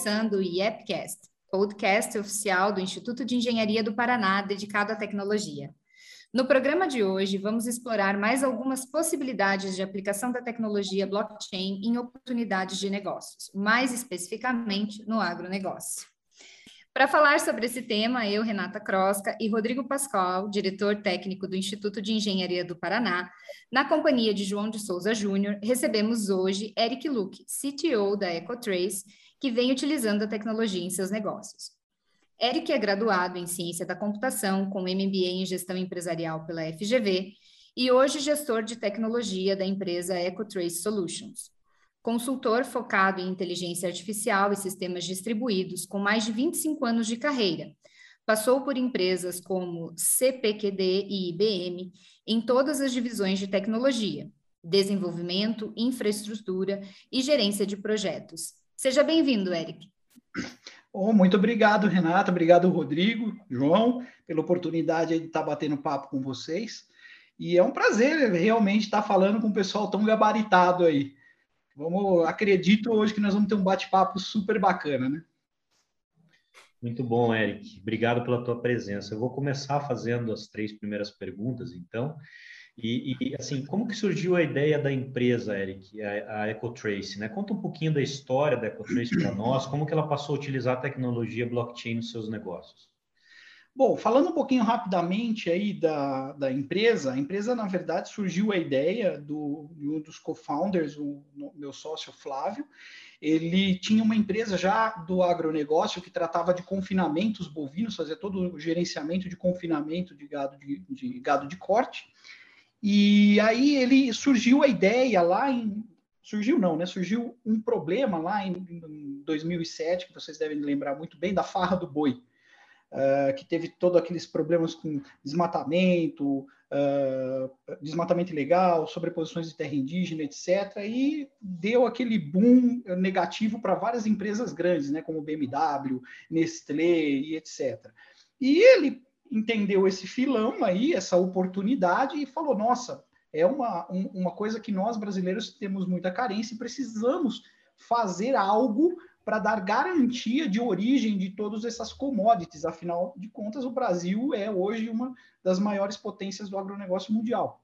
começando o IEPcast, podcast oficial do Instituto de Engenharia do Paraná dedicado à tecnologia. No programa de hoje, vamos explorar mais algumas possibilidades de aplicação da tecnologia blockchain em oportunidades de negócios, mais especificamente no agronegócio. Para falar sobre esse tema, eu, Renata Crosca e Rodrigo Pascoal, diretor técnico do Instituto de Engenharia do Paraná, na companhia de João de Souza Júnior, recebemos hoje Eric Luque, CTO da Ecotrace, que vem utilizando a tecnologia em seus negócios. Eric é graduado em Ciência da Computação, com MBA em Gestão Empresarial pela FGV, e hoje gestor de tecnologia da empresa Ecotrace Solutions consultor focado em inteligência artificial e sistemas distribuídos, com mais de 25 anos de carreira. Passou por empresas como CPQD e IBM em todas as divisões de tecnologia, desenvolvimento, infraestrutura e gerência de projetos. Seja bem-vindo, Eric. Oh, muito obrigado, Renata. Obrigado, Rodrigo, João, pela oportunidade de estar batendo papo com vocês. E é um prazer realmente estar falando com um pessoal tão gabaritado aí. Vamos, acredito hoje que nós vamos ter um bate-papo super bacana, né? Muito bom, Eric. Obrigado pela tua presença. Eu vou começar fazendo as três primeiras perguntas, então. E, e assim, como que surgiu a ideia da empresa, Eric, a, a EcoTrace, né? Conta um pouquinho da história da EcoTrace para nós, como que ela passou a utilizar a tecnologia blockchain nos seus negócios. Bom, falando um pouquinho rapidamente aí da, da empresa, a empresa, na verdade, surgiu a ideia do, de um dos co-founders, o, meu sócio Flávio, ele tinha uma empresa já do agronegócio que tratava de confinamentos bovinos, fazia todo o gerenciamento de confinamento de gado de, de gado de corte, e aí ele surgiu a ideia lá em surgiu não, né? Surgiu um problema lá em, em 2007 que vocês devem lembrar muito bem da farra do boi uh, que teve todos aqueles problemas com desmatamento, uh, desmatamento ilegal, sobreposições de terra indígena, etc. E deu aquele boom negativo para várias empresas grandes, né, como BMW, Nestlé e etc. E ele entendeu esse filão aí, essa oportunidade, e falou: nossa, é uma, um, uma coisa que nós brasileiros temos muita carência e precisamos fazer algo para dar garantia de origem de todas essas commodities. Afinal de contas, o Brasil é hoje uma das maiores potências do agronegócio mundial.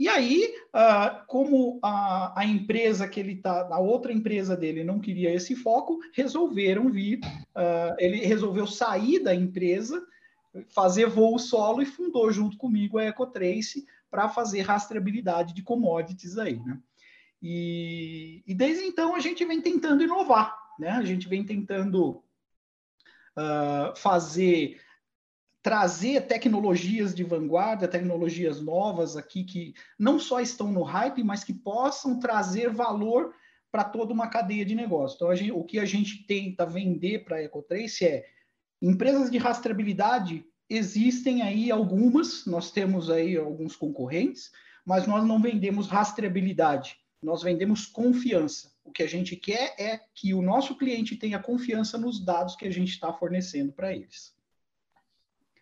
E aí, uh, como a, empresa que ele está, a outra empresa dele não queria esse foco, resolveram vir, uh, ele resolveu sair da empresa, fazer voo solo e fundou junto comigo a Ecotrace para fazer rastreabilidade de commodities aí, né? E, e desde então a gente vem tentando inovar, né? A gente vem tentando uh, fazer trazer tecnologias de vanguarda, tecnologias novas aqui que não só estão no hype, mas que possam trazer valor para toda uma cadeia de negócio. Então, gente, o que a gente tenta vender para a Ecotrace é empresas de rastreabilidade existem aí algumas, nós temos aí alguns concorrentes, mas nós não vendemos rastreabilidade nós vendemos confiança. O que a gente quer é que o nosso cliente tenha confiança nos dados que a gente está fornecendo para eles.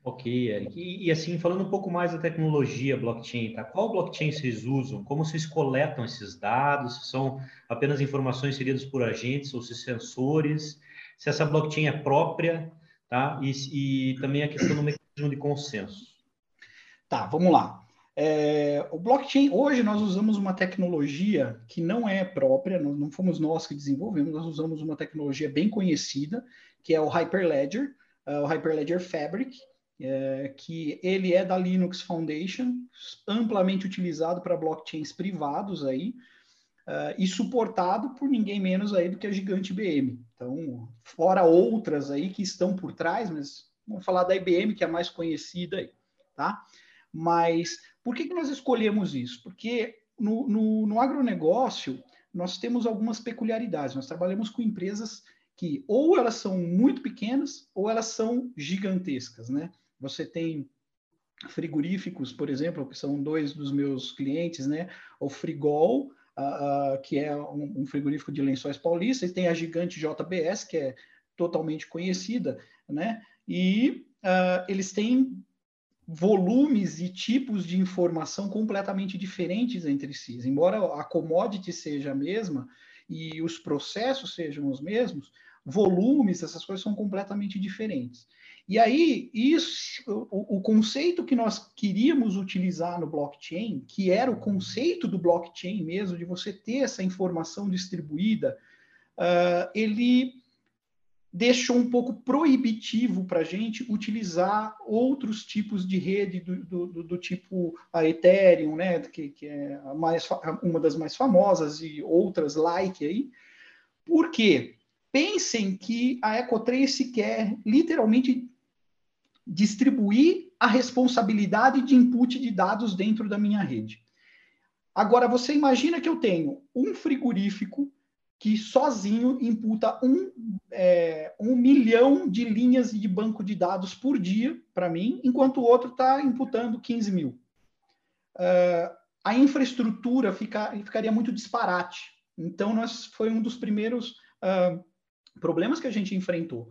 Ok, Eric. E, e, assim, falando um pouco mais da tecnologia blockchain, tá? Qual blockchain vocês usam? Como vocês coletam esses dados? Se são apenas informações inseridas por agentes ou se sensores? Se essa blockchain é própria, tá? E, e também a questão do mecanismo de consenso. Tá, vamos lá. É, o blockchain, hoje nós usamos uma tecnologia que não é própria, não, não fomos nós que desenvolvemos, nós usamos uma tecnologia bem conhecida, que é o Hyperledger, uh, o Hyperledger Fabric, é, que ele é da Linux Foundation, amplamente utilizado para blockchains privados aí, uh, e suportado por ninguém menos aí do que a gigante IBM. Então, fora outras aí que estão por trás, mas vamos falar da IBM, que é a mais conhecida aí, tá? Mas por que, que nós escolhemos isso? Porque no, no, no agronegócio nós temos algumas peculiaridades. Nós trabalhamos com empresas que ou elas são muito pequenas ou elas são gigantescas, né? Você tem frigoríficos, por exemplo, que são dois dos meus clientes, né? O Frigol, uh, que é um, um, frigorífico de lençóis paulista, e tem a gigante JBS, que é totalmente conhecida, né? E uh, eles têm volumes e tipos de informação completamente diferentes entre si. Embora a commodity seja a mesma e os processos sejam os mesmos, volumes, essas coisas são completamente diferentes. E aí, isso, o, o, conceito que nós queríamos utilizar no blockchain, que era o conceito do blockchain mesmo, de você ter essa informação distribuída, uh, ele deixou um pouco proibitivo para a gente utilizar outros tipos de rede do, do, do, tipo a Ethereum, né, que, que é mais, uma das mais famosas, e outras like aí. Por quê? Pensem que a Ecotrace quer literalmente distribuir a responsabilidade de input de dados dentro da minha rede. Agora, você imagina que eu tenho um frigorífico que sozinho imputa um, é, um milhão de linhas de banco de dados por dia para mim, enquanto o outro está imputando 15 mil. Uh, a infraestrutura fica, ficaria muito disparate. Então, nós, foi um dos primeiros uh, problemas que a gente enfrentou.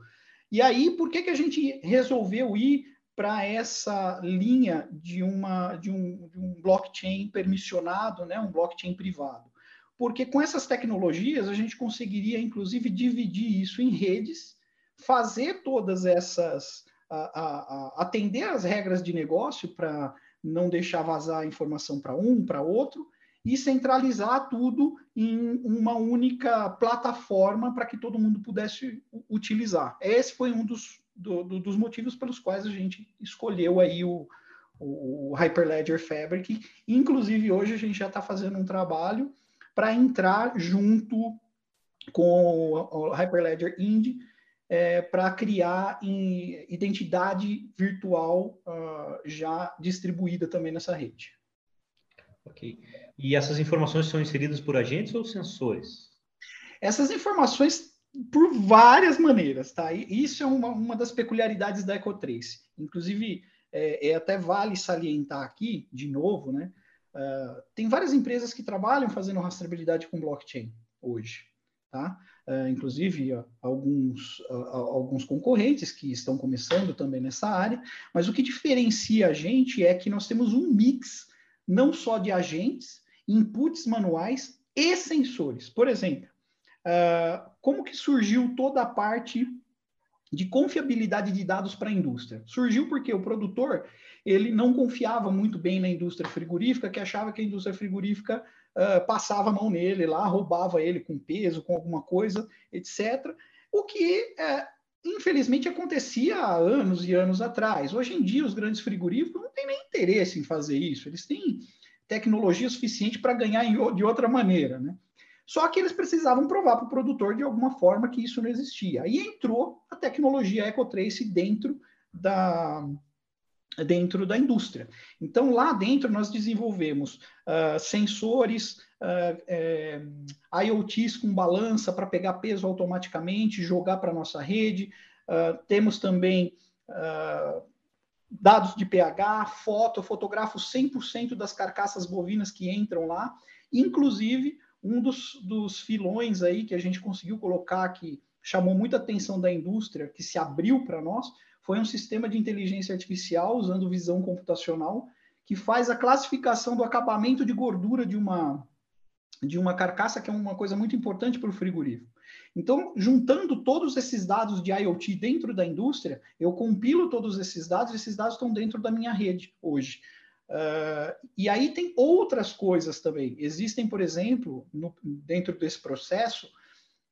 E aí, por que, que a gente resolveu ir para essa linha de, uma, de, um, de um blockchain permissionado, né, um blockchain privado? Porque com essas tecnologias a gente conseguiria, inclusive, dividir isso em redes, fazer todas essas. A, a, a, atender as regras de negócio para não deixar vazar informação para um, para outro, e centralizar tudo em uma única plataforma para que todo mundo pudesse utilizar. Esse foi um dos, do, do, dos motivos pelos quais a gente escolheu aí o, o Hyperledger Fabric. Inclusive, hoje a gente já está fazendo um trabalho para entrar junto com o Hyperledger Indy é, para criar identidade virtual uh, já distribuída também nessa rede. Ok. E essas informações são inseridas por agentes ou sensores? Essas informações por várias maneiras, tá? E isso é uma, uma das peculiaridades da Ecotrace. Inclusive, é, é, até vale salientar aqui, de novo, né? Uh, tem várias empresas que trabalham fazendo rastreabilidade com blockchain hoje, tá? Uh, inclusive, uh, alguns, alguns concorrentes que estão começando também nessa área, mas o que diferencia a gente é que nós temos um mix não só de agentes, inputs manuais e sensores. Por exemplo, uh, como que surgiu toda a parte de confiabilidade de dados para a indústria? Surgiu porque o produtor ele não confiava muito bem na indústria frigorífica, que achava que a indústria frigorífica uh, passava a mão nele lá, roubava ele com peso, com alguma coisa, etc. O que uh, infelizmente acontecia há anos e anos atrás. Hoje em dia, os grandes frigoríficos não têm nem interesse em fazer isso. Eles têm tecnologia suficiente para ganhar de outra maneira, né? Só que eles precisavam provar para o produtor de alguma forma que isso não existia. Aí entrou a tecnologia EcoTrace dentro da, dentro da indústria. Então, lá dentro, nós desenvolvemos uh, sensores, uh, é, IoTs com balança para pegar peso automaticamente, jogar para a nossa rede. Uh, temos também dados de pH, foto, eu fotografo 100% das carcaças bovinas que entram lá, inclusive um dos, dos filões aí que a gente conseguiu colocar que chamou muita atenção da indústria, que se abriu para nós, foi um sistema de inteligência artificial usando visão computacional que faz a classificação do acabamento de gordura de uma de uma carcaça, que é uma coisa muito importante para o frigorífico. Então, juntando todos esses dados de IoT dentro da indústria, eu compilo todos esses dados, e esses dados estão dentro da minha rede hoje. Uh, e aí tem outras coisas também. Existem, por exemplo, no, dentro desse processo,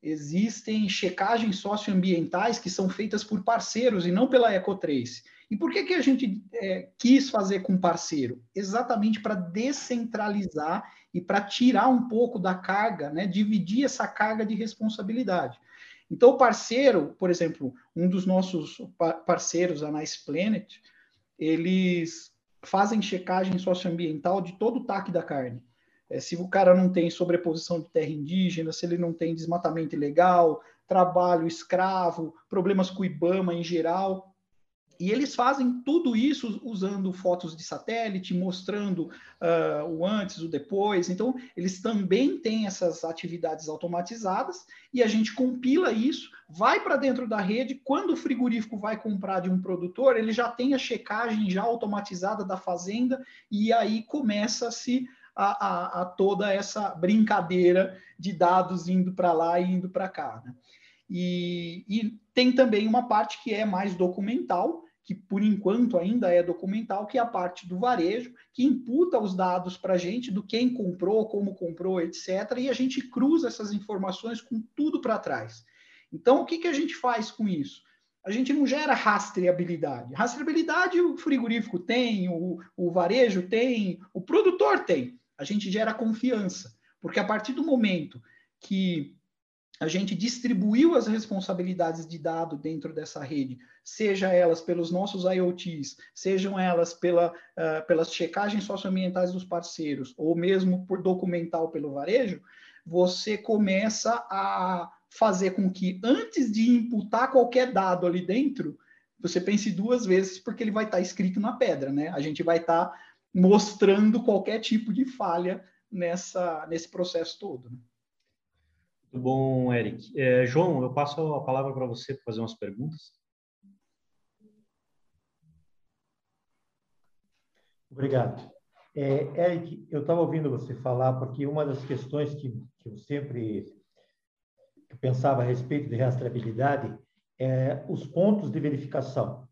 existem checagens socioambientais que são feitas por parceiros e não pela Ecotrace. E por que, que a gente é, quis fazer com parceiro? Exatamente para descentralizar e para tirar um pouco da carga, né, dividir essa carga de responsabilidade. Então, o parceiro, por exemplo, um dos nossos parceiros, a Nice Planet, eles fazem checagem socioambiental de todo o TAC da carne. É, se o cara não tem sobreposição de terra indígena, se ele não tem desmatamento ilegal, trabalho escravo, problemas com o IBAMA em geral, e eles fazem tudo isso usando fotos de satélite, mostrando uh, o antes, o depois. Então, eles também têm essas atividades automatizadas e a gente compila isso, vai para dentro da rede. Quando o frigorífico vai comprar de um produtor, ele já tem a checagem já automatizada da fazenda e aí começa-se a, a, a, toda essa brincadeira de dados indo para lá e indo para cá. Né? E, e tem também uma parte que é mais documental, que por enquanto ainda é documental, que é a parte do varejo, que imputa os dados para a gente do quem comprou, como comprou, etc. E a gente cruza essas informações com tudo para trás. Então, o que, que a gente faz com isso? A gente não gera rastreabilidade. Rastreabilidade o frigorífico tem, o, o varejo tem, o produtor tem. A gente gera confiança, porque a partir do momento que a gente distribuiu as responsabilidades de dado dentro dessa rede, seja elas pelos nossos IoTs, sejam elas pela, uh, pelas checagens socioambientais dos parceiros, ou mesmo por documental pelo varejo, você começa a fazer com que, antes de imputar qualquer dado ali dentro, você pense duas vezes, porque ele vai estar escrito na pedra, né? A gente vai estar mostrando qualquer tipo de falha nessa, nesse processo todo. Né? Muito bom, Eric. É, João, eu passo a palavra para você para fazer umas perguntas. Obrigado. É, Eric, eu estava ouvindo você falar, porque uma das questões que, que eu sempre pensava a respeito de rastreabilidade é os pontos de verificação.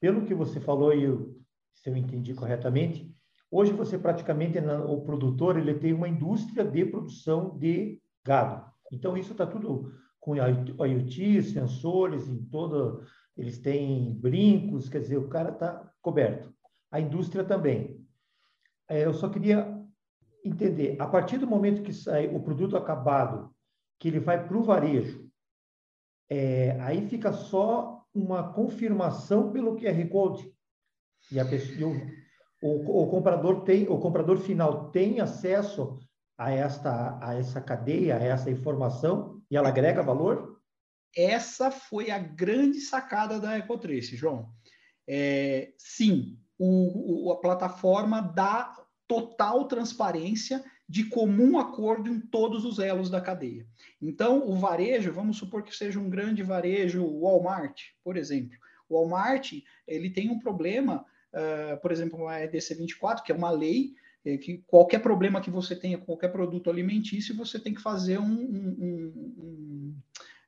Pelo que você falou, e eu, se eu entendi corretamente, hoje você praticamente, o produtor, ele tem uma indústria de produção de gado. Então, isso está tudo com IoT, sensores em todo. Eles têm brincos, quer dizer, o cara está coberto. A indústria também. É, eu só queria entender, a partir do momento que sai o produto acabado, que ele vai para o varejo, é, aí fica só uma confirmação pelo QR Code. E, a pessoa, o, o comprador tem, o comprador final tem acesso a esta a essa cadeia, a essa informação e ela agrega valor? Essa foi a grande sacada da Ecotrace, João. É, sim, o, o, a plataforma dá total transparência de comum acordo em todos os elos da cadeia. Então, o varejo, vamos supor que seja um grande varejo, Walmart, por exemplo. O Walmart, ele tem um problema, uh, por exemplo, a EDC 24, que é uma lei é que qualquer problema que você tenha com qualquer produto alimentício, você tem que fazer um, um, um, um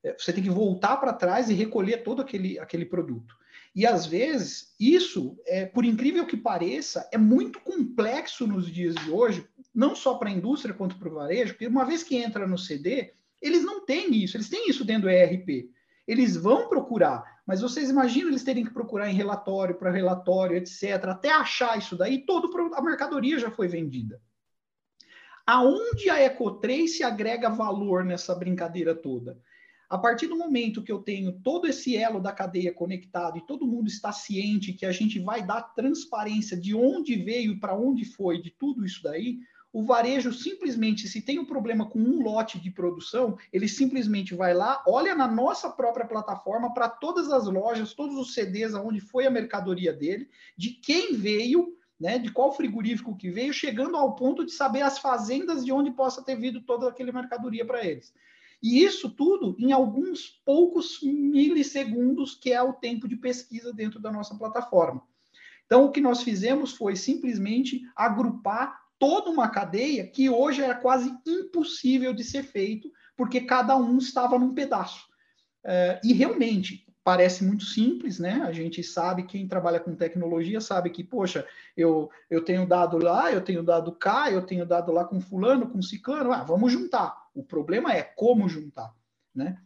é, você tem que voltar para trás e recolher todo aquele, aquele produto. E às vezes, isso, é, por incrível que pareça, é muito complexo nos dias de hoje, não só para a indústria quanto para o varejo, porque uma vez que entra no CD, eles não têm isso, eles têm isso dentro do ERP. Eles vão procurar, mas vocês imaginam eles terem que procurar em relatório para relatório, etc., até achar isso daí, toda a mercadoria já foi vendida. Aonde a Eco3 se agrega valor nessa brincadeira toda? A partir do momento que eu tenho todo esse elo da cadeia conectado e todo mundo está ciente que a gente vai dar transparência de onde veio e para onde foi, de tudo isso daí, o varejo simplesmente, se tem um problema com um lote de produção, ele simplesmente vai lá, olha na nossa própria plataforma para todas as lojas, todos os CDs aonde foi a mercadoria dele, de quem veio, né, de qual frigorífico que veio, chegando ao ponto de saber as fazendas de onde possa ter vindo toda aquela mercadoria para eles. E isso tudo em alguns poucos milissegundos, que é o tempo de pesquisa dentro da nossa plataforma. Então, o que nós fizemos foi simplesmente agrupar toda uma cadeia que hoje era quase impossível de ser feito, porque cada um estava num pedaço. É, e realmente parece muito simples, né? A gente sabe, quem trabalha com tecnologia sabe que, poxa, eu, eu tenho dado lá, eu tenho dado cá, eu tenho dado lá com fulano, com ciclano, ah, vamos juntar. O problema é como juntar, né?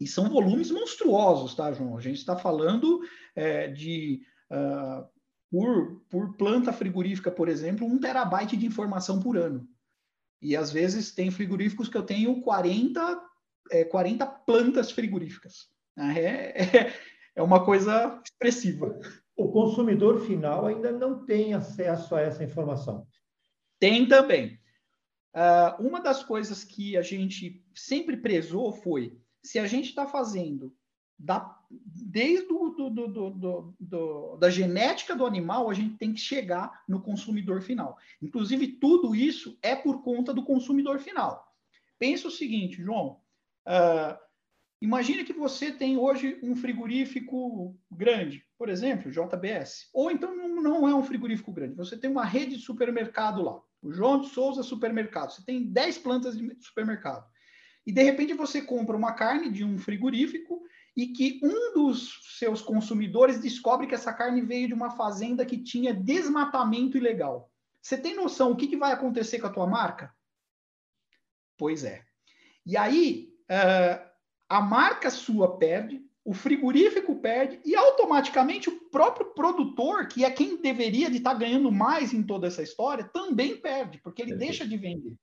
E são volumes monstruosos, tá, João? A gente está falando é, de uh, por, por planta frigorífica, por exemplo, um terabyte de informação por ano. E às vezes tem frigoríficos que eu tenho 40, é, 40 plantas frigoríficas. É, é, é uma coisa expressiva. O consumidor final ainda não tem acesso a essa informação. Tem também. Uh, uma das coisas que a gente sempre prezou foi se a gente está fazendo da, desde do, do, do, do, da genética do animal, a gente tem que chegar no consumidor final. Inclusive, tudo isso é por conta do consumidor final. Pensa o seguinte, João. Uh, imagine que você tem hoje um frigorífico grande, por exemplo, JBS. Ou então não, é um frigorífico grande. Você tem uma rede de supermercado lá. O João de Souza Supermercado. Você tem 10 plantas de supermercado. e de repente você compra uma carne de um frigorífico e que um dos seus consumidores descobre que essa carne veio de uma fazenda que tinha desmatamento ilegal. Você tem noção o que, que vai acontecer com a tua marca? Pois é. E aí, uh, a marca sua perde, o frigorífico perde e automaticamente o próprio produtor, que é quem deveria de estar tá ganhando mais em toda essa história, também perde, porque ele deixa de vender.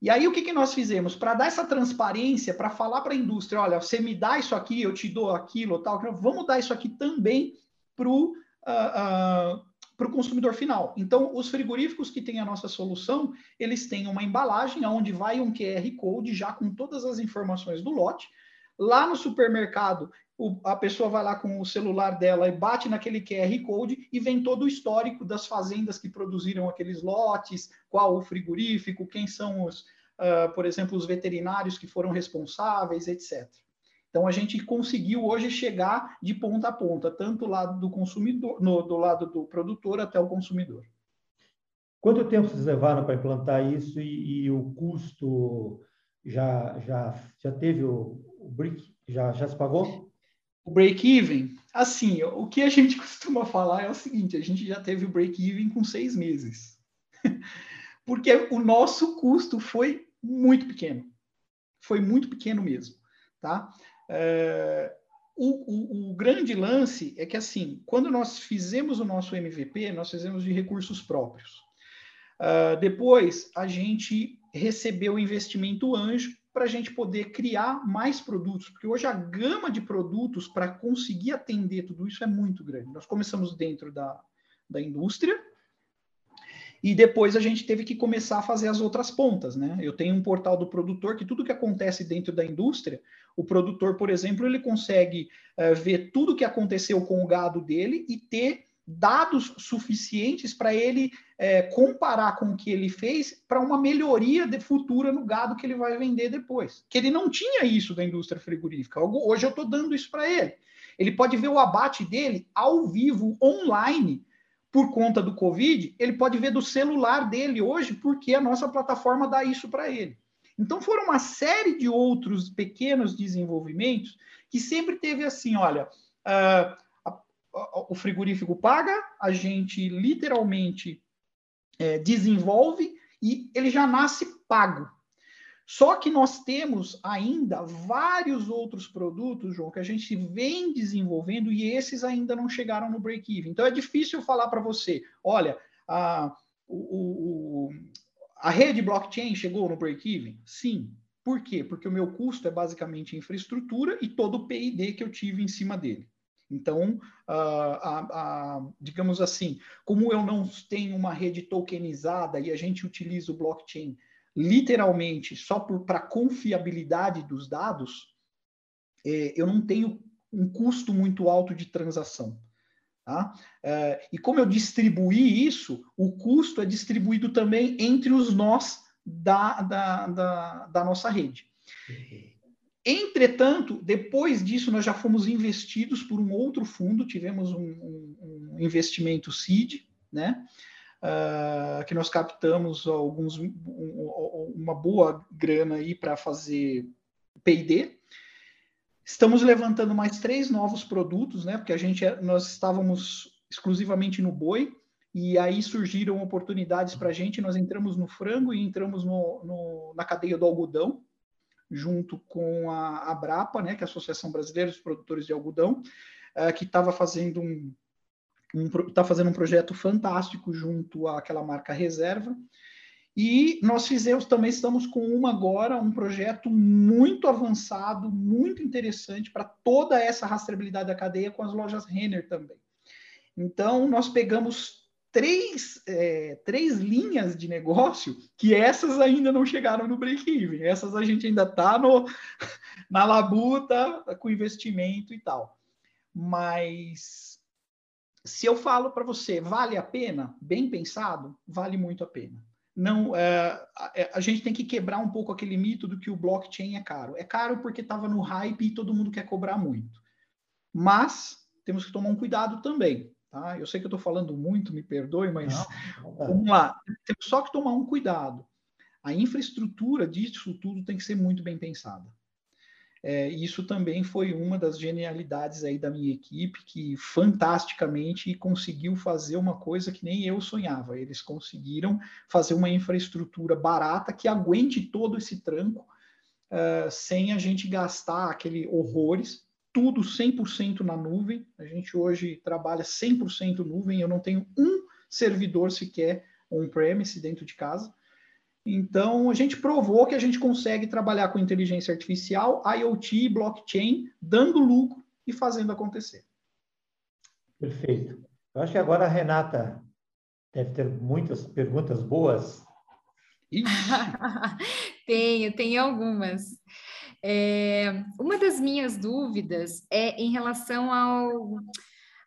E aí o que, que nós fizemos? Para dar essa transparência, para falar para a indústria, olha, você me dá isso aqui, eu te dou aquilo, tal, vamos dar isso aqui também para o uh, uh, para o consumidor final. Então, os frigoríficos que têm a nossa solução, eles têm uma embalagem onde vai um QR Code já com todas as informações do lote. Lá no supermercado, o, a pessoa vai lá com o celular dela e bate naquele QR Code e vem todo o histórico das fazendas que produziram aqueles lotes, qual o frigorífico, quem são os, uh, por exemplo, os veterinários que foram responsáveis, etc. Então a gente conseguiu hoje chegar de ponta a ponta, tanto do lado do consumidor, no, do lado do produtor até o consumidor. Quanto tempo vocês levaram para implantar isso e, e, o custo já já já teve o, o break já já se pagou? O break-even, assim, o que a gente costuma falar é o seguinte: a gente já teve o break-even com seis meses, porque o nosso custo foi muito pequeno, foi muito pequeno mesmo, tá? É, o, o, o, grande lance é que, assim, quando nós fizemos o nosso MVP, nós fizemos de recursos próprios. Uh, depois, a gente recebeu investimento anjo para a gente poder criar mais produtos, porque hoje a gama de produtos para conseguir atender tudo isso é muito grande. Nós começamos dentro da, da indústria, e depois a gente teve que começar a fazer as outras pontas, né? Eu tenho um portal do produtor que tudo que acontece dentro da indústria, o produtor, por exemplo, ele consegue uh, ver tudo o que aconteceu com o gado dele e ter dados suficientes para ele é, comparar com o que ele fez para uma melhoria de futura no gado que ele vai vender depois. Que ele não tinha isso da indústria frigorífica. Hoje eu estou dando isso para ele. Ele pode ver o abate dele ao vivo, online, por conta do Covid, ele pode ver do celular dele hoje, porque a nossa plataforma dá isso para ele. Então, foram uma série de outros pequenos desenvolvimentos que sempre teve assim: olha, uh, o frigorífico paga, a gente literalmente é, desenvolve e ele já nasce pago. Só que nós temos ainda vários outros produtos, João, que a gente vem desenvolvendo e esses ainda não chegaram no break-even. Então é difícil falar para você, olha, a, o, o, a rede blockchain chegou no break-even? Sim. Por quê? Porque o meu custo é basicamente infraestrutura e todo o PID que eu tive em cima dele. Então, a, a, digamos assim, como eu não tenho uma rede tokenizada e a gente utiliza o blockchain literalmente só para confiabilidade dos dados, é, eu não tenho um custo muito alto de transação. Tá? É, e como eu distribuí isso, o custo é distribuído também entre os nós da, da, da, da nossa rede. Entretanto, depois disso, nós já fomos investidos por um outro fundo, tivemos um, um, um investimento seed, né? uh, que nós captamos alguns um, uma boa grana aí para fazer P&D. Estamos levantando mais três novos produtos, né? Porque a gente é, nós estávamos exclusivamente no boi e aí surgiram oportunidades para a gente. Nós entramos no frango e entramos no, no, na cadeia do algodão, junto com a Abrapa, né? Que é a Associação Brasileira dos Produtores de Algodão, uh, que estava fazendo um, está fazendo um projeto fantástico junto àquela marca Reserva. E nós fizemos, também estamos com uma agora, um projeto muito avançado, muito interessante para toda essa rastreabilidade da cadeia com as lojas Renner também. Então, nós pegamos três, é, três linhas de negócio que essas ainda não chegaram no break-even. Essas a gente ainda está na labuta com investimento e tal. Mas se eu falo para você, vale a pena? Bem pensado, vale muito a pena. Não, é, a, é, a, gente tem que quebrar um pouco aquele mito do que o blockchain é caro. É caro porque estava no hype e todo mundo quer cobrar muito. Mas temos que tomar um cuidado também. Tá? Eu sei que eu estou falando muito, me perdoe, mas não, não vamos lá. Temos só que tomar um cuidado. a infraestrutura disso tudo tem que ser muito bem pensada. É, isso também foi uma das genialidades aí da minha equipe, que fantasticamente conseguiu fazer uma coisa que nem eu sonhava. Eles conseguiram fazer uma infraestrutura barata que aguente todo esse tranco, uh, sem a gente gastar aquele horrores, tudo 100% na nuvem. A gente hoje trabalha 100% nuvem, eu não tenho um servidor sequer on-premise dentro de casa. Então, a gente provou que a gente consegue trabalhar com inteligência artificial, IoT, blockchain, dando lucro e fazendo acontecer. Perfeito. Eu acho que agora a Renata deve ter muitas perguntas boas. tenho, tenho algumas. É, uma das minhas dúvidas é em relação ao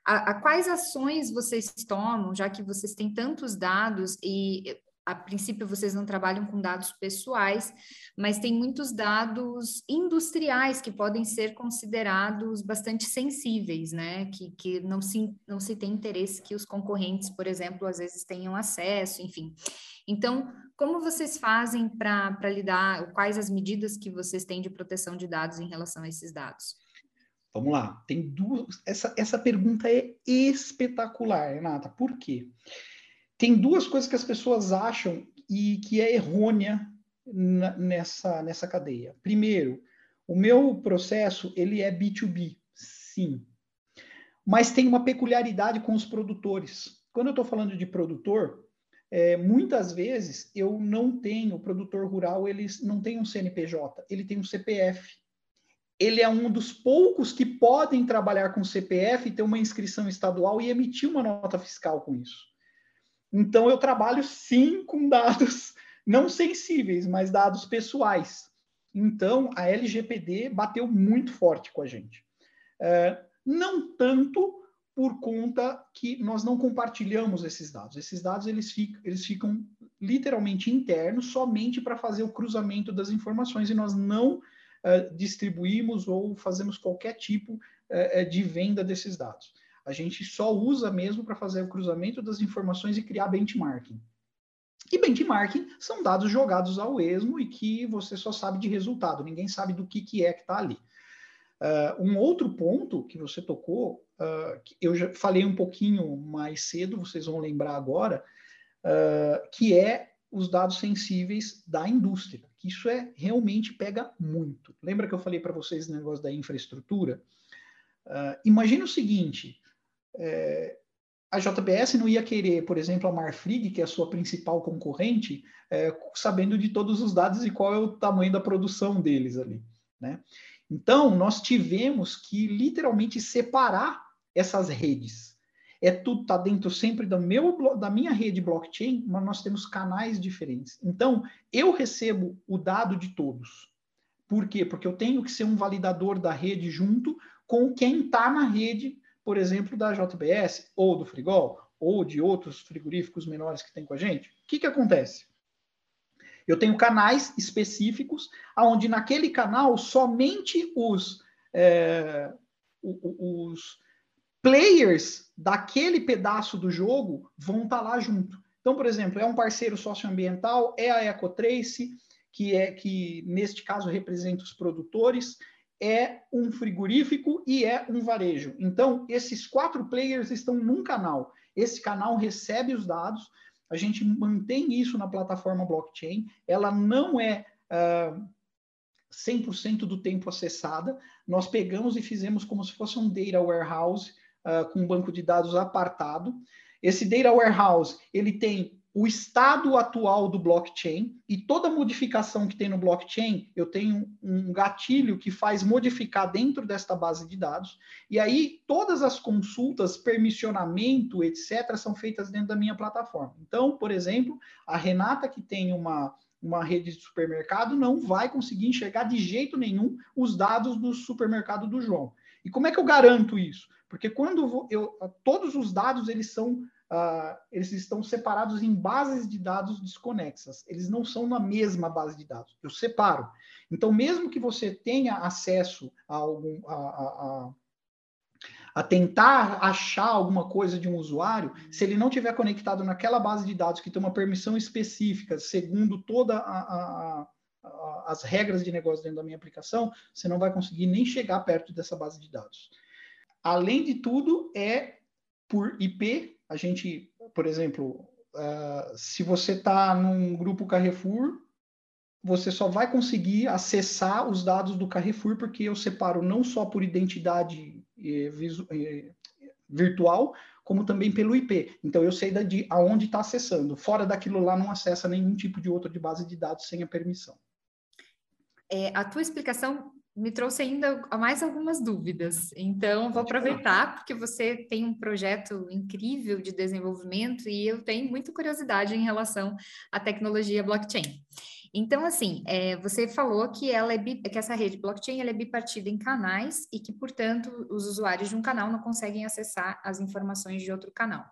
a, a, quais ações vocês tomam, já que vocês têm tantos dados e a princípio vocês não trabalham com dados pessoais, mas tem muitos dados industriais que podem ser considerados bastante sensíveis, né? Que, que não, se, não se tem interesse que os concorrentes, por exemplo, às vezes tenham acesso, enfim. Então, como vocês fazem para lidar, quais as medidas que vocês têm de proteção de dados em relação a esses dados? Vamos lá, tem duas. Essa, essa pergunta é espetacular, Renata. Por quê? tem duas coisas que as pessoas acham e que é errônea nessa, nessa cadeia. Primeiro, o meu processo ele é B2B, sim, mas tem uma peculiaridade com os produtores. Quando eu estou falando de produtor, é, muitas vezes eu não tenho, o produtor rural ele não tem um CNPJ, ele tem um CPF. Ele é um dos poucos que podem trabalhar com CPF, ter uma inscrição estadual e emitir uma nota fiscal com isso. Então, eu trabalho sim com dados não sensíveis, mas dados pessoais. Então, a LGPD bateu muito forte com a gente. É, não tanto por conta que nós não compartilhamos esses dados. Esses dados eles ficam, eles ficam literalmente internos, somente para fazer o cruzamento das informações, e nós não é, distribuímos ou fazemos qualquer tipo é de venda desses dados. A gente só usa mesmo para fazer o cruzamento das informações e criar benchmarking. E benchmarking são dados jogados ao esmo e que você só sabe de resultado, ninguém sabe do que, que é que está ali. Uh, um outro ponto que você tocou, uh, que eu já falei um pouquinho mais cedo, vocês vão lembrar agora, uh, que é os dados sensíveis da indústria, que isso é realmente pega muito. Lembra que eu falei para vocês o negócio da infraestrutura? imagina o seguinte: é, a JBS não ia querer, por exemplo, a Marfrig, que é a sua principal concorrente, é, sabendo de todos os dados e qual é o tamanho da produção deles ali, né? Então, nós tivemos que literalmente separar essas redes. É tudo está dentro sempre do meu da minha rede blockchain, mas nós temos canais diferentes. Então, eu recebo o dado de todos. Por quê? Porque eu tenho que ser um validador da rede junto com quem está na rede por exemplo, da JBS, ou do Frigol, ou de outros frigoríficos menores que tem com a gente, o que, que acontece? Eu tenho canais específicos, onde naquele canal somente os, é, os players daquele pedaço do jogo vão estar tá lá junto. Então, por exemplo, é um parceiro socioambiental, é a Ecotrace, que é que neste caso representa os produtores, é um frigorífico e é um varejo. Então, esses quatro players estão num canal. Esse canal recebe os dados, a gente mantém isso na plataforma blockchain, ela não é uh, ah, 100% do tempo acessada. Nós pegamos e fizemos como se fosse um data warehouse uh, com um banco de dados apartado. Esse data warehouse ele tem o estado atual do blockchain e toda modificação que tem no blockchain, eu tenho um gatilho que faz modificar dentro desta base de dados, e aí todas as consultas, permissionamento, etc., são feitas dentro da minha plataforma. Então, por exemplo, a Renata, que tem uma, uma rede de supermercado, não vai conseguir enxergar de jeito nenhum os dados do supermercado do João. E como é que eu garanto isso? Porque quando eu, todos os dados eles são uh, eles estão separados em bases de dados desconexas. Eles não são na mesma base de dados. Eu separo. Então, mesmo que você tenha acesso a algum, a, a, a tentar achar alguma coisa de um usuário, se ele não tiver conectado naquela base de dados que tem uma permissão específica, segundo toda a, a, a, as regras de negócio dentro da minha aplicação, você não vai conseguir nem chegar perto dessa base de dados. Além de tudo, é por IP. A gente, por exemplo, uh, se você está num grupo Carrefour, você só vai conseguir acessar os dados do Carrefour porque eu separo não só por identidade eh, eh, virtual, como também pelo IP. Então eu sei de aonde está acessando. Fora daquilo lá não acessa nenhum tipo de outro de base de dados sem a permissão. É, a tua explicação me trouxe ainda mais algumas dúvidas. Então, vou aproveitar, porque você tem um projeto incrível de desenvolvimento e eu tenho muita curiosidade em relação à tecnologia blockchain. Então, assim, é, você falou que, ela é bi, que essa rede blockchain é bipartida em canais e que, portanto, os usuários de um canal não conseguem acessar as informações de outro canal.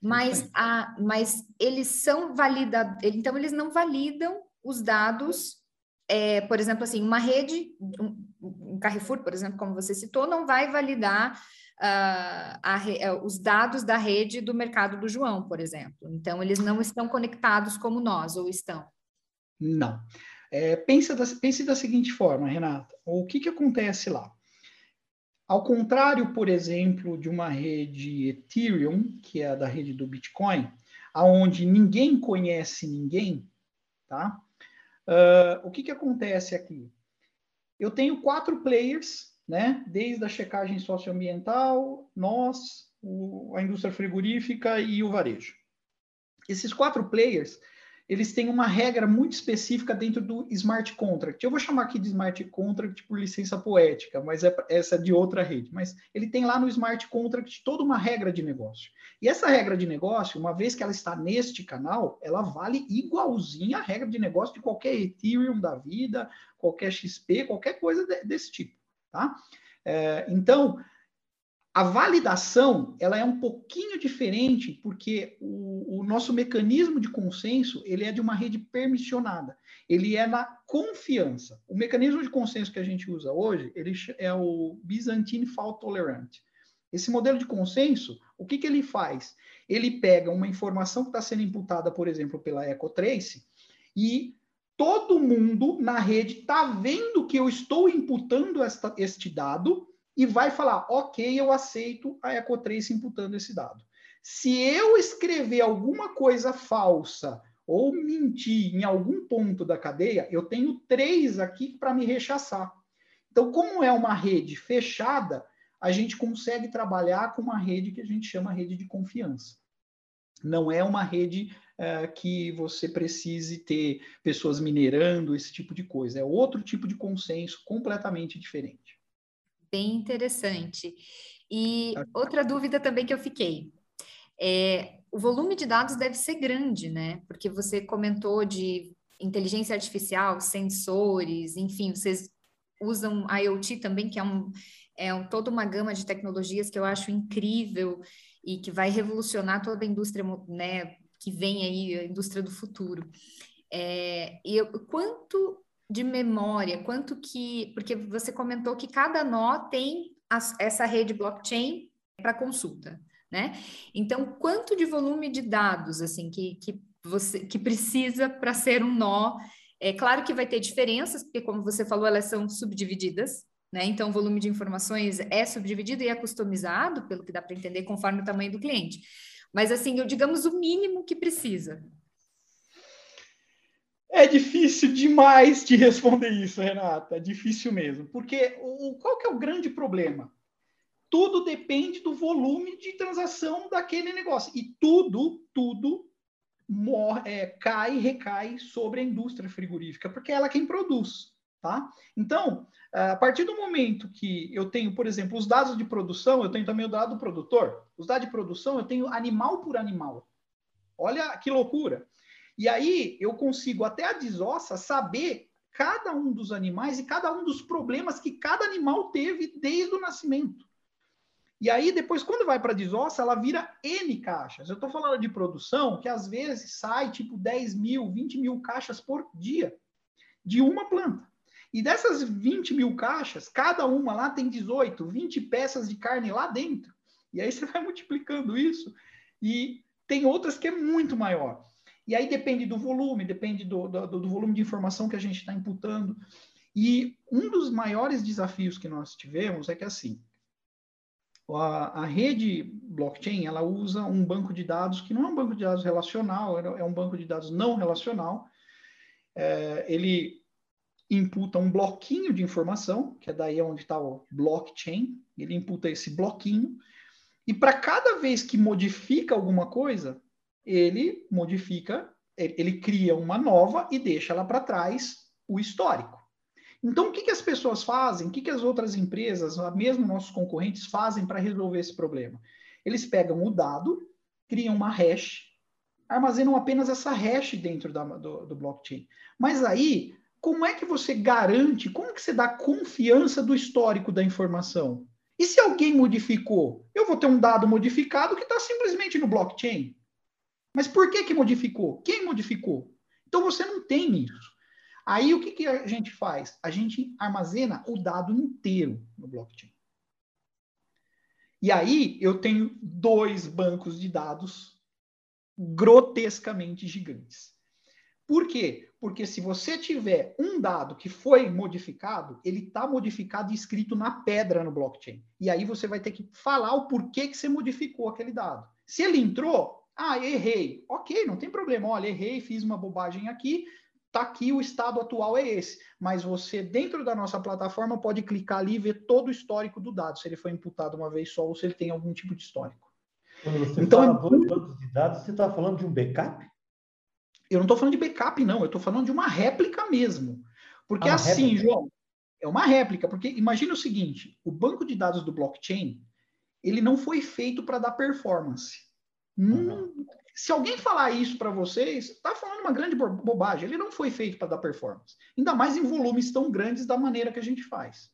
Mas, a, mas eles são validados, então eles não validam os dados, é, por exemplo, assim, uma rede, um, Carrefour, por exemplo, como você citou, não vai validar uh, a, uh, os dados da rede do mercado do João, por exemplo. Então, eles não estão conectados como nós, ou estão? Não. É, pense, da, pense da seguinte forma, Renata: o que, que acontece lá? Ao contrário, por exemplo, de uma rede Ethereum, que é a da rede do Bitcoin, aonde ninguém conhece ninguém, tá? Uh, o que, que acontece aqui? Eu tenho quatro players, né? Desde a checagem socioambiental, nós, o, a indústria frigorífica e o varejo. Esses quatro players, eles têm uma regra muito específica dentro do smart contract. Eu vou chamar aqui de smart contract por licença poética, mas é essa é de outra rede. Mas ele tem lá no smart contract toda uma regra de negócio. E essa regra de negócio, uma vez que ela está neste canal, ela vale igualzinha a regra de negócio de qualquer Ethereum da vida, qualquer XP, qualquer coisa desse tipo, tá? É, então, a validação ela é um pouquinho diferente porque o, o, nosso mecanismo de consenso ele é de uma rede permissionada. Ele é na confiança. O mecanismo de consenso que a gente usa hoje ele é o Byzantine Fault Tolerant. Esse modelo de consenso, o que, que ele faz? Ele pega uma informação que está sendo imputada, por exemplo, pela EcoTrace e todo mundo na rede está vendo que eu estou imputando esta, este dado e vai falar, ok, eu aceito a Ecotrace imputando esse dado. Se eu escrever alguma coisa falsa ou mentir em algum ponto da cadeia, eu tenho três aqui para me rechaçar. Então, como é uma rede fechada, a gente consegue trabalhar com uma rede que a gente chama rede de confiança. Não é uma rede é, que você precise ter pessoas minerando, esse tipo de coisa. É outro tipo de consenso completamente diferente bem interessante. E tá. outra dúvida também que eu fiquei. É, o volume de dados deve ser grande, né? Porque você comentou de inteligência artificial, sensores, enfim, vocês usam IoT também, que é, um, é um, toda uma gama de tecnologias que eu acho incrível e que vai revolucionar toda a indústria, né? Que vem aí, a indústria do futuro. É, e eu, quanto de memória, quanto que. Porque você comentou que cada nó tem as, essa rede blockchain para consulta, né? Então, quanto de volume de dados assim que, que você que precisa para ser um nó? É claro que vai ter diferenças, porque, como você falou, elas são subdivididas, né? Então, o volume de informações é subdividido e é customizado, pelo que dá para entender, conforme o tamanho do cliente. Mas, assim, eu, digamos o mínimo que precisa. É difícil demais de responder isso, Renata. É difícil mesmo. Porque o, qual que é o grande problema? Tudo depende do volume de transação daquele negócio. E tudo, tudo é, cai e recai sobre a indústria frigorífica, porque é ela quem produz. Tá? Então, a partir do momento que eu tenho, por exemplo, os dados de produção, eu tenho também o dado do produtor. Os dados de produção, eu tenho animal por animal. Olha que loucura. E aí eu consigo até a desossa saber cada um dos animais e cada um dos problemas que cada animal teve desde o nascimento. E aí, depois, quando vai para a desossa, ela vira N caixas. Eu estou falando de produção que às vezes sai tipo 10 mil, 20 mil caixas por dia de uma planta. E dessas 20 mil caixas, cada uma lá tem 18, 20 peças de carne lá dentro. E aí você vai multiplicando isso e tem outras que é muito maior. E aí depende do volume, depende do, do, do volume de informação que a gente está imputando. E um dos maiores desafios que nós tivemos é que assim, a, a, rede blockchain ela usa um banco de dados que não é um banco de dados relacional, é um banco de dados não relacional. É, ele imputa um bloquinho de informação, que é daí onde está o blockchain, ele imputa esse bloquinho, e para cada vez que modifica alguma coisa, ele modifica, ele cria uma nova e deixa lá para trás o histórico. Então, o que, que as pessoas fazem? O que, que as outras empresas, mesmo nossos concorrentes, fazem para resolver esse problema? Eles pegam o dado, criam uma hash, armazenam apenas essa hash dentro da, do, do blockchain. Mas aí, como é que você garante, como que você dá confiança do histórico da informação? E se alguém modificou? Eu vou ter um dado modificado que está simplesmente no blockchain. Mas por que, que modificou? Quem modificou? Então você não tem isso. Aí o que, que a gente faz? A gente armazena o dado inteiro no blockchain. E aí eu tenho dois bancos de dados grotescamente gigantes. Por quê? Porque se você tiver um dado que foi modificado, ele está modificado e escrito na pedra no blockchain. E aí você vai ter que falar o porquê que você modificou aquele dado. Se ele entrou, ah, errei. Ok, não tem problema. Olha, errei, fiz uma bobagem aqui. Tá aqui o estado atual é esse. Mas você, dentro da nossa plataforma, pode clicar ali e ver todo o histórico do dado, se ele foi imputado uma vez só ou se ele tem algum tipo de histórico. Quando você então, fala dois bancos de dados, você está falando de um backup? Eu não estou falando de backup, não. Eu estou falando de uma réplica mesmo. Porque ah, assim, réplica. João, é uma réplica. Porque imagine o seguinte: o banco de dados do blockchain ele não foi feito para dar performance. Hum, se alguém falar isso para vocês, está falando uma grande bobagem. Ele não foi feito para dar performance. Ainda mais em volumes tão grandes da maneira que a gente faz.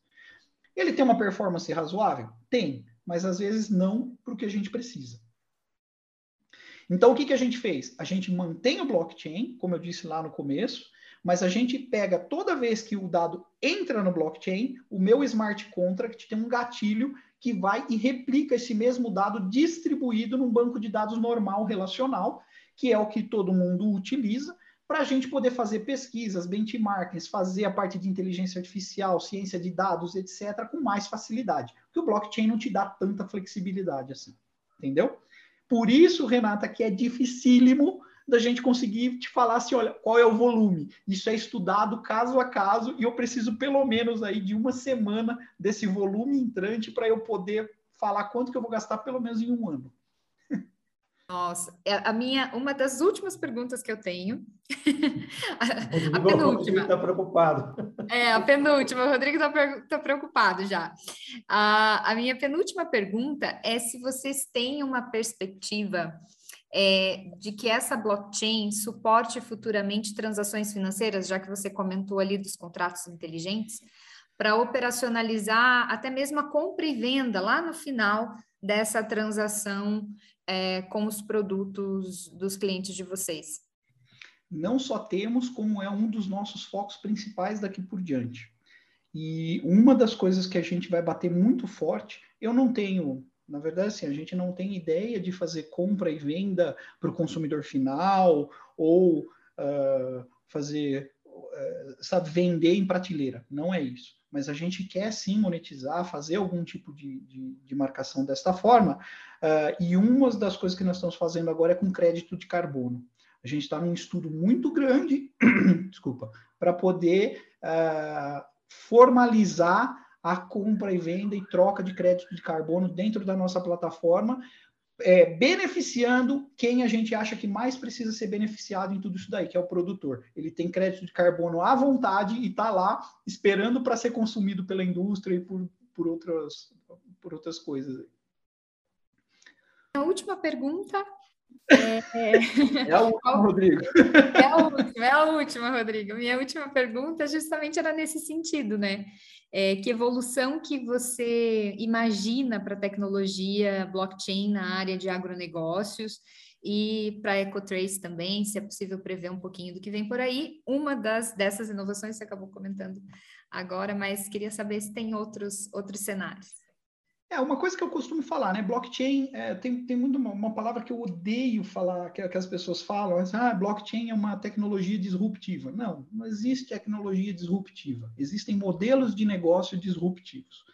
Ele tem uma performance razoável? Tem, mas às vezes não para o que a gente precisa. Então, o que, que a gente fez? A gente mantém o blockchain, como eu disse lá no começo, mas a gente pega toda vez que o dado entra no blockchain, o meu smart contract tem um gatilho que vai e replica esse mesmo dado distribuído num banco de dados normal relacional, que é o que todo mundo utiliza, para a gente poder fazer pesquisas, benchmarks, fazer a parte de inteligência artificial, ciência de dados, etc., com mais facilidade. Porque o blockchain não te dá tanta flexibilidade assim. Entendeu? Por isso, Renata, que é dificílimo da gente conseguir te falar assim, olha, qual é o volume. Isso é estudado caso a caso e eu preciso pelo menos aí de uma semana desse volume entrante para eu poder falar quanto que eu vou gastar pelo menos em um ano. Nossa, é a minha, uma das últimas perguntas que eu tenho, a, a penúltima. está preocupado. É, a penúltima, o Rodrigo está tá preocupado já. A, a minha penúltima pergunta é se vocês têm uma perspectiva é, de que essa blockchain suporte futuramente transações financeiras, já que você comentou ali dos contratos inteligentes, para operacionalizar até mesmo a compra e venda lá no final dessa transação é, com os produtos dos clientes de vocês? Não só temos, como é um dos nossos focos principais daqui por diante. E uma das coisas que a gente vai bater muito forte, eu não tenho na verdade, assim, a gente não tem ideia de fazer compra e venda para o consumidor final ou uh, fazer, uh, sabe, vender em prateleira. Não é isso. Mas a gente quer sim monetizar, fazer algum tipo de, de, de marcação desta forma. Uh, e uma das coisas que nós estamos fazendo agora é com crédito de carbono. A gente está num estudo muito grande, desculpa, para poder formalizar a compra e venda e troca de crédito de carbono dentro da nossa plataforma, é, beneficiando quem a gente acha que mais precisa ser beneficiado em tudo isso daí, que é o produtor. Ele tem crédito de carbono à vontade e está lá esperando para ser consumido pela indústria e por, por, outras, por outras coisas. A última pergunta é, é... a última, Rodrigo. É a última, é a última, Rodrigo. Minha última pergunta justamente era nesse sentido, né? É, que evolução que você imagina para a tecnologia blockchain na área de agronegócios e para a Ecotrace também, se é possível prever um pouquinho do que vem por aí. Uma das dessas inovações você acabou comentando agora, mas queria saber se tem outros, outros cenários. É, uma coisa que eu costumo falar, né? Blockchain, é, tem, tem muito uma, uma, palavra que eu odeio falar, que, que as pessoas falam, assim, ah, blockchain é uma tecnologia disruptiva. Não, não existe tecnologia disruptiva. Existem modelos de negócio disruptivos.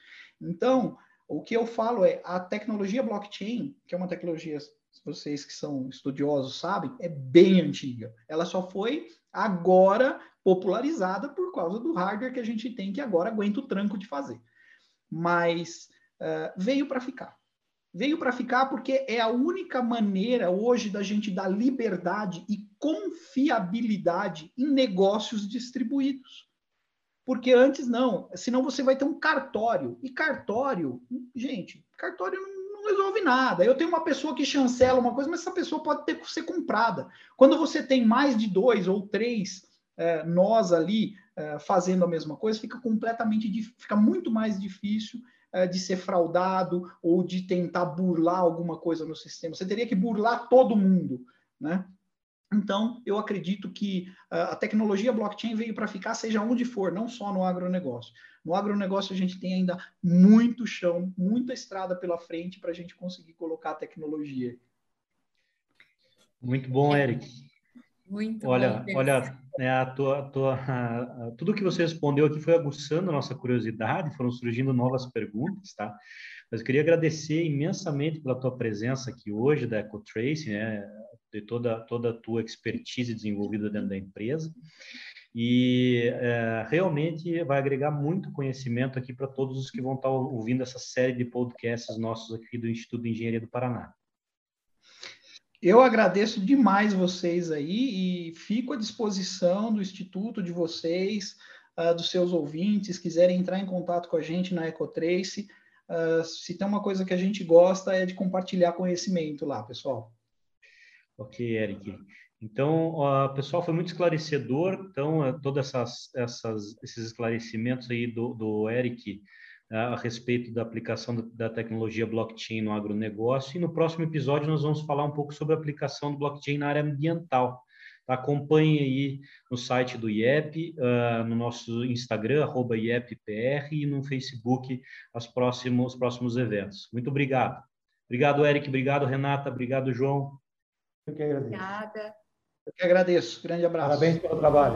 Então, o que eu falo é, a tecnologia blockchain, que é uma tecnologia, vocês que são estudiosos sabem, é bem antiga. Ela só foi agora popularizada por causa do hardware que a gente tem, que agora aguenta o tranco de fazer. Mas uh, veio para ficar. Veio para ficar porque é a única maneira hoje da gente dar liberdade e confiabilidade em negócios distribuídos. Porque antes não, senão você vai ter um cartório. E cartório, gente, cartório não, resolve nada. Eu tenho uma pessoa que chancela uma coisa, mas essa pessoa pode ter que ser comprada. Quando você tem mais de dois ou três é, nós ali é, fazendo a mesma coisa, fica completamente, fica muito mais difícil de ser fraudado ou de tentar burlar alguma coisa no sistema. Você teria que burlar todo mundo, né? Então, eu acredito que uh, a tecnologia blockchain veio para ficar, seja onde for, não só no agronegócio. No agronegócio, a gente tem ainda muito chão, muita estrada pela frente para a gente conseguir colocar a tecnologia. Muito bom, Eric. Muito olha, bom. Olha, né, a tua, a tua, a, tudo que você respondeu aqui foi aguçando a nossa curiosidade, foram surgindo novas perguntas, tá? Mas eu queria agradecer imensamente pela tua presença aqui hoje da EcoTrace, né? De toda, toda a tua expertise desenvolvida dentro da empresa. E é, realmente vai agregar muito conhecimento aqui para todos os que vão estar ouvindo essa série de podcasts nossos aqui do Instituto de Engenharia do Paraná. Eu agradeço demais vocês aí e fico à disposição do instituto de vocês, uh, dos seus ouvintes, quiserem entrar em contato com a gente na EcoTrace. Uh, se tem uma coisa que a gente gosta é de compartilhar conhecimento lá, pessoal. Ok, Eric. Então, uh, pessoal, foi muito esclarecedor. Então, uh, todos essas, essas, esses esclarecimentos aí do, do Eric a respeito da aplicação da tecnologia blockchain no agronegócio. E no próximo episódio nós vamos falar um pouco sobre a aplicação do blockchain na área ambiental. Tá? Acompanhe aí no site do IEP, uh, no nosso Instagram, arroba IEPPR, e no Facebook as próximos, os próximos eventos. Muito obrigado. Obrigado, Eric. Obrigado, Renata. Obrigado, João. Eu que agradeço. Obrigada. Eu que agradeço. Grande abraço. Parabéns pelo trabalho.